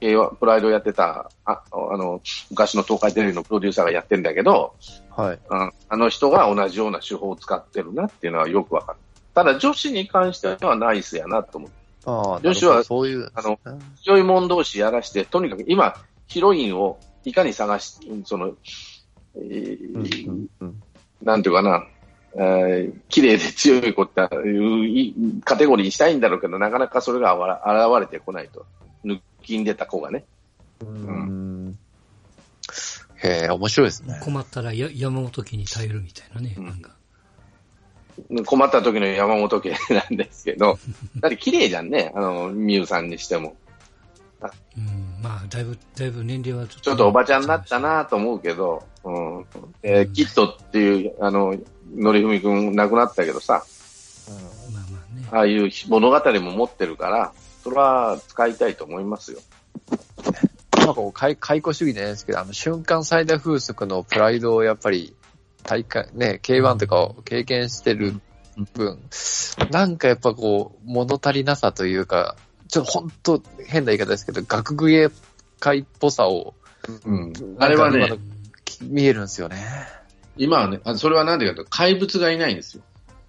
平和プライドやってた、ああの、昔の東海テレビのプロデューサーがやってんだけど、はい。うんあの人が同じような手法を使ってるなっていうのはよくわかる。ただ女子に関してはナイスやなと思う。ああ、女子はそういう。あのうん強い者同士やらして、とにかく今、ヒロインをいかに探し、その、えーうんうんなんていうかな、えー綺麗で強い子っていういカテゴリーにしたいんだろうけど、なかなかそれが現れてこないと。抜きんでた子がね。うん。へえ、面白いですね。困ったらや山本家に頼るみたいなね、うんなんか。困った時の山本家なんですけど、だって綺麗じゃんね、あの、みゆさんにしても。うん、まあ、だいぶ、だいぶ年齢はちょっと。ちょっとおばちゃんになったなと思うけど、うん。えーキットっていう、あの、のりふみくん亡くなったけどさ、まあまあね。ああいう物語も持ってるから、それは使いたいと思いますよ。なんかこう、解解雇主義じゃないですけど、あの、瞬間最大風速のプライドをやっぱり、大会、ね、K1 とかを経験してる分、なんかやっぱこう、物足りなさというか、ちょっと本当変な言い方ですけど、学芸会っぽさを、うんあれはね見えるんですよね。今はね、あそれはなんでかというと、怪物がいないんですよ。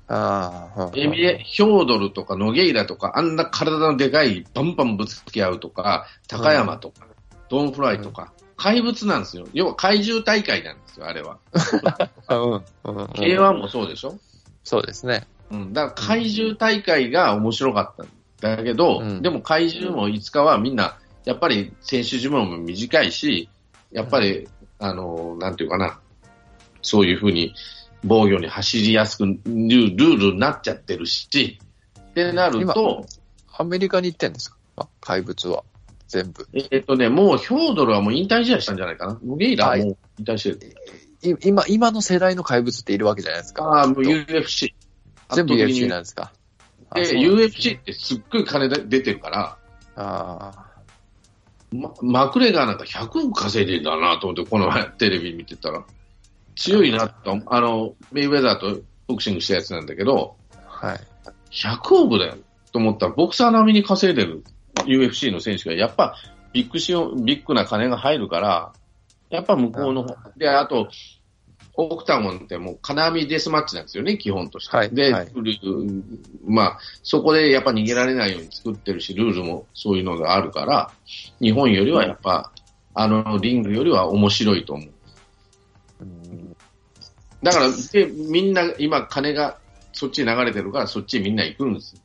ああ、エミエ、ヒョードルとかノゲイラとか、あんな体のでかい、バンバンぶつけ合うとか、高山とか、ドンフライとか、怪物なんですよ。要は怪獣大会なんですよ、あれは。うん。うん。うん K1 もそうでしょ？そうですね。うん。だから怪獣大会が面白かったんだけど、うんでも怪獣もいつかはみんな、やっぱり選手寿命も短いし、やっぱり、あの、なんていうかな、そういうふうに防御に走りやすくルルールになっちゃってるし、ってなると、アメリカに行ってんですか？怪物は。全部。えっとね、もうヒョードルはもう引退試合したんじゃないかな。ノゲイラはもう引退してる。い今、今の世代の怪物っているわけじゃないですか。ああ、もう UFC。と全部 UFC なんですか。あで、UFC ってすっごい金で出てるから、あま、マクレガーなんか100億稼いでんだなと思って、この前テレビ見てたら、強いなと、あの、メイウェザーとボクシングしたやつなんだけど、あ、はい。100億だよと思ったら、ボクサー並みに稼いでる UFC の選手が、やっぱビッグシオン、ビッグな金が入るから、やっぱ向こうの方、で、あと、オクタゴンってもう金網デスマッチなんですよね、基本として。はいで、はいまあ、そこでやっぱ逃げられないように作ってるし、ルールもそういうのがあるから、日本よりはやっぱ、あのリングよりは面白いと思う。うんだから、で、みんな、今、金がそっちに流れてるから、そっちにみんな行くんですよ。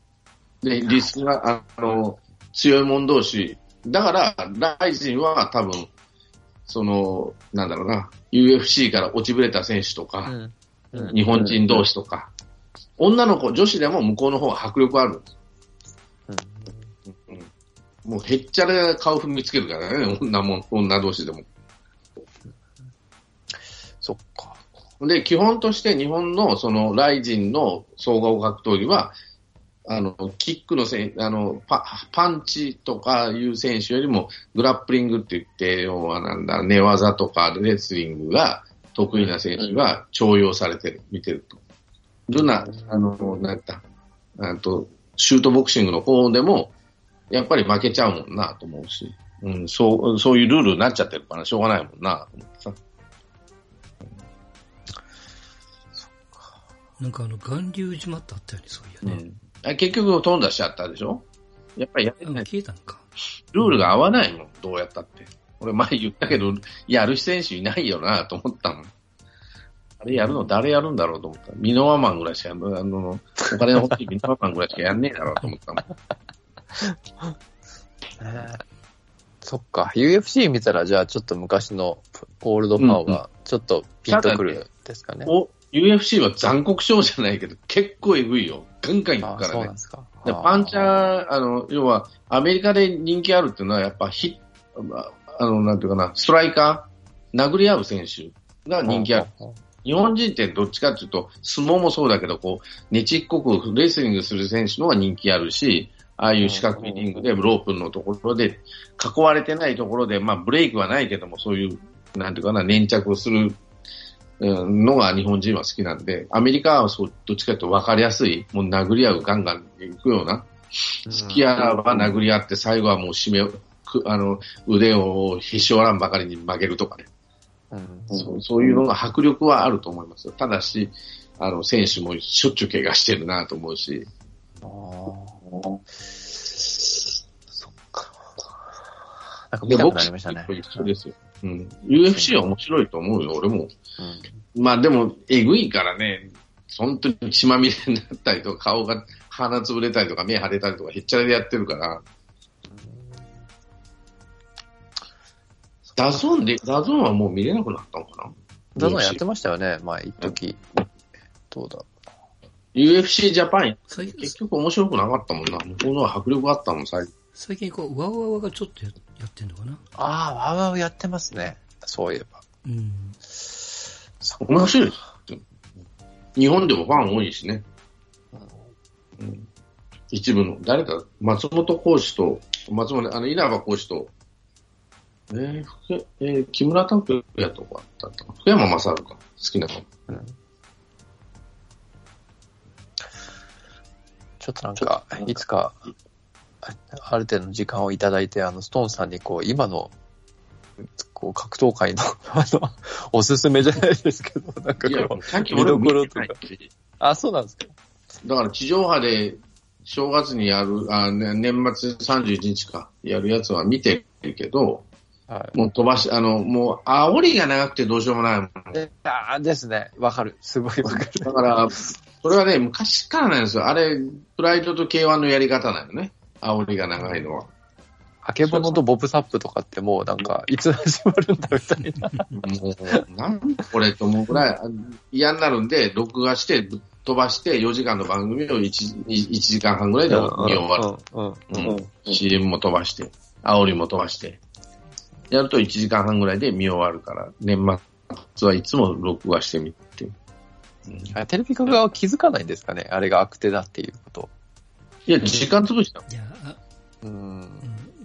で、リスクが、あの、強い者同士。だから、ライジンは多分、その、なんだろうな、UFC から落ちぶれた選手とか、うん。うん。日本人同士とか、女の子、女子でも向こうの方が迫力あるんです。もうへっちゃら顔踏みつけるからね、女もん、女同士でも。そっか。で、基本として日本のそのライジンの総合格闘技は、あの、キックのせん、あの、パ、パンチとかいう選手よりも、グラップリングって言って、要はなんだ、寝技とかレスリングが得意な選手が重用されてる、見てると。ルナ、あの、なんだ、あと、シュートボクシングの方でも、やっぱり負けちゃうもんなと思うし、うん、そう、そういうルールになっちゃってるからしょうがないもんなと思ってさ。なんかあの、巌流島ってあったよね、そういうね。あ結局飛んだしちゃったでしょ？やっぱりやってうんない。消えたのか。ルールが合わないもん、どうやったって。俺前言ったけど、やる選手いないよなと思ったもん。あれやるの誰やるんだろうと思った。ミノワマンぐらいしかやんあの、お金の欲しいミノワマンぐらいしかやんねえだろうと思ったもん。そっか。UFC 見たら、じゃあちょっと昔のオールドファンは、ちょっとピンとくるですかね。お、UFC は残酷賞じゃないけど、結構えぐいよ。ガンガンいくあからねそうなん。ですか。でパンチャー、あの、要は、アメリカで人気あるっていうのは、やっぱヒああの、なんていうかな、ストライカー、殴り合う選手が人気ある。日本人ってどっちかっていうと、相撲もそうだけど、こう、ねちっこくレスリングする選手の方が人気あるし、ああいう四角いリングでロープのところで、囲われてないところで、まあブレイクはないけども、そういう、なんていうかな、粘着をするうんのが日本人は好きなんで、アメリカはそうどっちかというと分かりやすい、もう殴り合うガンガンいくような、好きやらば殴り合って、最後はもう締め、くあの、腕をへし折らんばかりに曲げるとかね。うんそうそういうのが迫力はあると思いますよ。ただし、あの、選手もしょっちゅう怪我してるなと思うし。あーそっか。なんか見たくなりましたね。うん。UFC は面白いと思うよ、俺も。うんまあでも、えぐいからね、本当に血まみれになったりとか、顔が鼻潰れたりとか、目腫れたりとか、へっちゃらでやってるから。 DAZN で、 DAZN はもう見れなくなったのかな？ DAZN やってましたよね、前、一時。どうだ UFC ジャパン、結局面白くなかったもんな。向こうのは迫力あったもん、最近。最近こう、ワウワウがちょっとややってんのかな？ああ、ワウワウやってますね。そういえば。うん。面白いです。日本でもファン多いしね。うん一部の、誰か、松本講師と、松本、あの、稲葉講師と、えー、ふけえー木村拓哉とかだったか福山雅治か。好きなの。うんちょっとなんか、いつか、ある程度の時間をいただいて、あの、ストーンさんにこう、今の、こう、格闘界の、あの、おすすめじゃないですけど、なんかこう、、さっき見どころとかあ、そうなんですか。だから地上波で正月にやる、あ、ね、年末31日か、やるやつは見てるけど、はい。もう飛ばし、あの、もう、煽りが長くてどうしようもないもん。あですね。わかる。すごいわかる。だから、これはね、昔からなんですよ。あれ、プライドと K1 のやり方なのね。煽りが長いのは。あけぼのとボブサップとかってもうなんか、いつ始まるんだみたいな。もう、なんこれと思うくらい嫌になるんで、録画して、ぶっ飛ばして、4時間の番組を 1, 1時間半ぐらいで見終わる。CM も飛ばして、煽りも飛ばして。やると1時間半ぐらいで見終わるから、年末はいつも録画してみて。あテレビ局側は気づかないんですかねあれが悪手だっていうこと。いや、時間潰した。いや、うん。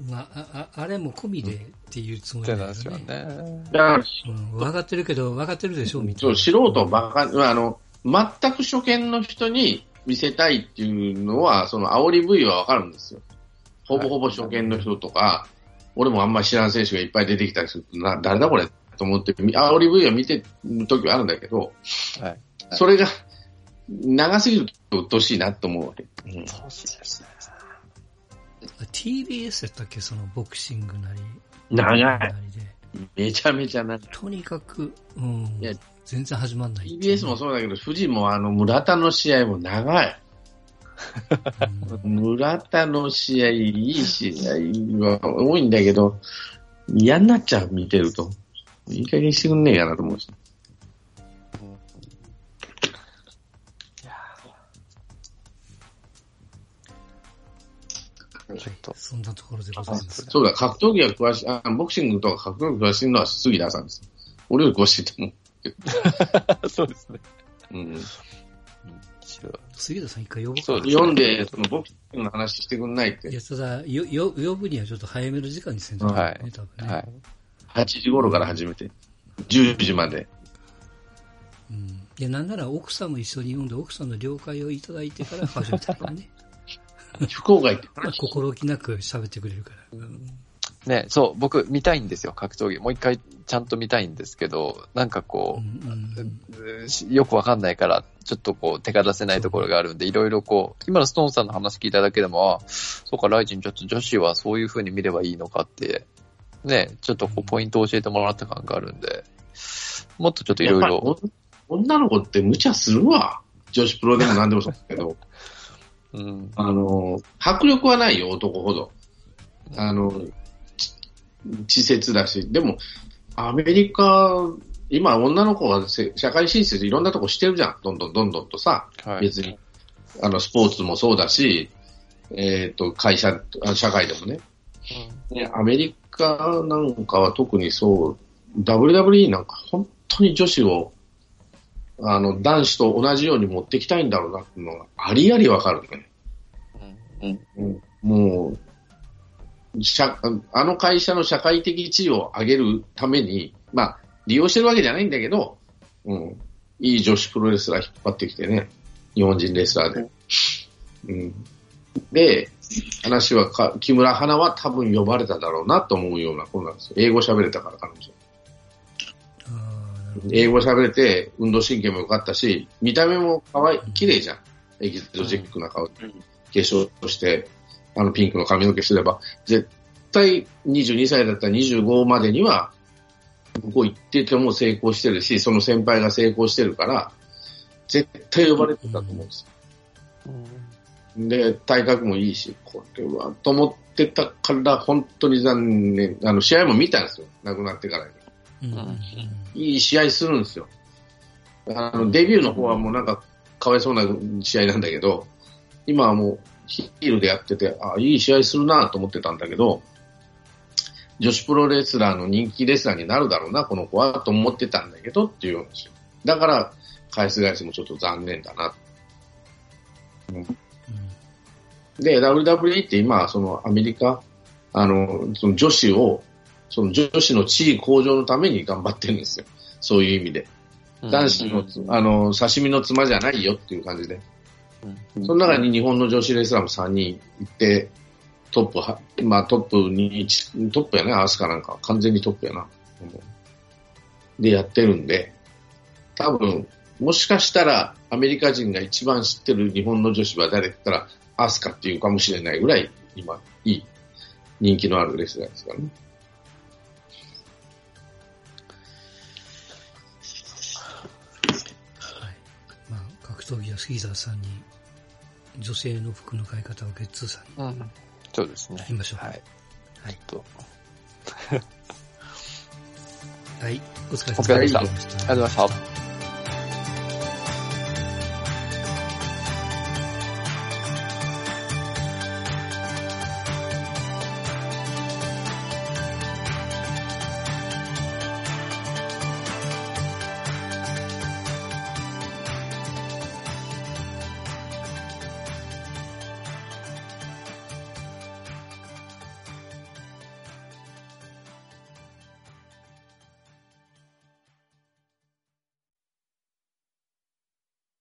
うん、まあ、あ、ああれも込みでっていうつもりそうなんですよだよね。ね。だから、うん、分かってるけど、分かってるでしょみたいそう、な。素人ばか、あの、全く初見の人に見せたいっていうのは、その煽り V はわかるんですよ。ほぼほぼ初見の人とか、俺もあんまり知らん選手がいっぱい出てきたりすると、な、誰だこれと思って、み煽り V は見てる時はあるんだけど、はい。それが長すぎると鬱陶しいなと思うわけ。うんそうですね。TBS やったっけ？そのボクシングなり。長い。なりで。めちゃめちゃ長い。とにかく、うんいや、全然始まんない TBS もそうだけど、富士もあの、村田の試合も長い。うん村田の試合、いい試合は多いんだけど、嫌になっちゃう、見てると。いい加減してくんねえかなと思うし。ちょっと。そんなところでございますが。そうだ、格闘技が詳しい、あボクシングとか格闘技詳しいのは杉田さんです。俺より詳しいと思 そうですね。う。うん。杉田さん一回呼ぼうか読んで、そのボクシングの話してくんないって。いや、ただ、よ、よ、呼ぶにはちょっと早めの時間にせんと、ね、はい多分ね。はい。8時頃から始めて、10時まで。うん。いや、なんなら奥さんも一緒に読んで、奥さんの了解をいただいてから始めたからね。福岡行って話心置きなく喋ってくれるから。ね、そう、僕見たいんですよ、格闘技。もう一回ちゃんと見たいんですけど、なんかうこんうんう、しよくわかんないから、ちょっとこう手が出せないところがあるんで、いろいろこう、今のストーンさんの話聞いただけでも、あそうか、ライジンちょっと女子はそういう風に見ればいいのかって、ね、ちょっとこうポイントを教えてもらった感があるんで、もっとちょっといろいろ、女の子って無茶するわ。女子プロでも何でもそうだけど。うん。あの、迫力はないよ、男ほど。あの、ち稚拙だし。でも、アメリカ、今女の子はせ社会進出いろんなとこしてるじゃん。どんどんどんどんとさ。はい。別に。あの、スポーツもそうだし、えっ、と、会社、あ社会でもね。ね、アメリカなんかは特にそう、WWE なんか本当に女子を、あの、男子と同じように持ってきたいんだろうなっていうのがありありわかるね。うん。うん。もう、社あの会社の社会的地位を上げるために、まあ、利用してるわけじゃないんだけど、うん、いい女子プロレスラー引っ張ってきてね、日本人レスラーで。うん、で、話はか、木村花は多分呼ばれただろうなと思うような子なんですよ。英語喋れたから、彼女。英語喋れて、運動神経も良かったし、見た目も可愛い、綺麗じゃん。エキゾチックな顔。化粧して、あのピンクの髪の毛すれば、絶対22歳だったら25までには、向こう行ってても成功してるし、その先輩が成功してるから、絶対呼ばれてたと思うんですよ。で、体格もいいし、これは、と思ってたから、本当に残念。あの、試合も見たんですよ。亡くなってからに。うんうんうんいい試合するんですよ。あの、デビューの方はもうなんか、かわいそうな試合なんだけど、今はもうヒールでやってて、あいい試合するなと思ってたんだけど、女子プロレスラーの人気レスラーになるだろうな、この子は、と思ってたんだけどっていう話。だから、返す返すもちょっと残念だな。で、WWE って今、そのアメリカ、あの、その女子を、その女子の地位向上のために頑張ってるんですよ。そういう意味で。男子のつ、あの、刺身の妻じゃないよっていう感じで。その中に日本の女子レスラーも3人いて、トップは、まあトップに、トップやね、アスカなんか。完全にトップやな。うんでやってるんで、多分、もしかしたらアメリカ人が一番知ってる日本の女子は誰って言ったら、アスカっていうかもしれないぐらい、今、いい人気のあるレスラーですからね。闘技は杉沢さんに、女性の服の買い方をゲッツーさんにうん。そうですね。行きましょう。はい。はい。とはい。お疲れ様でしたお疲れ様でしたありがとうございました。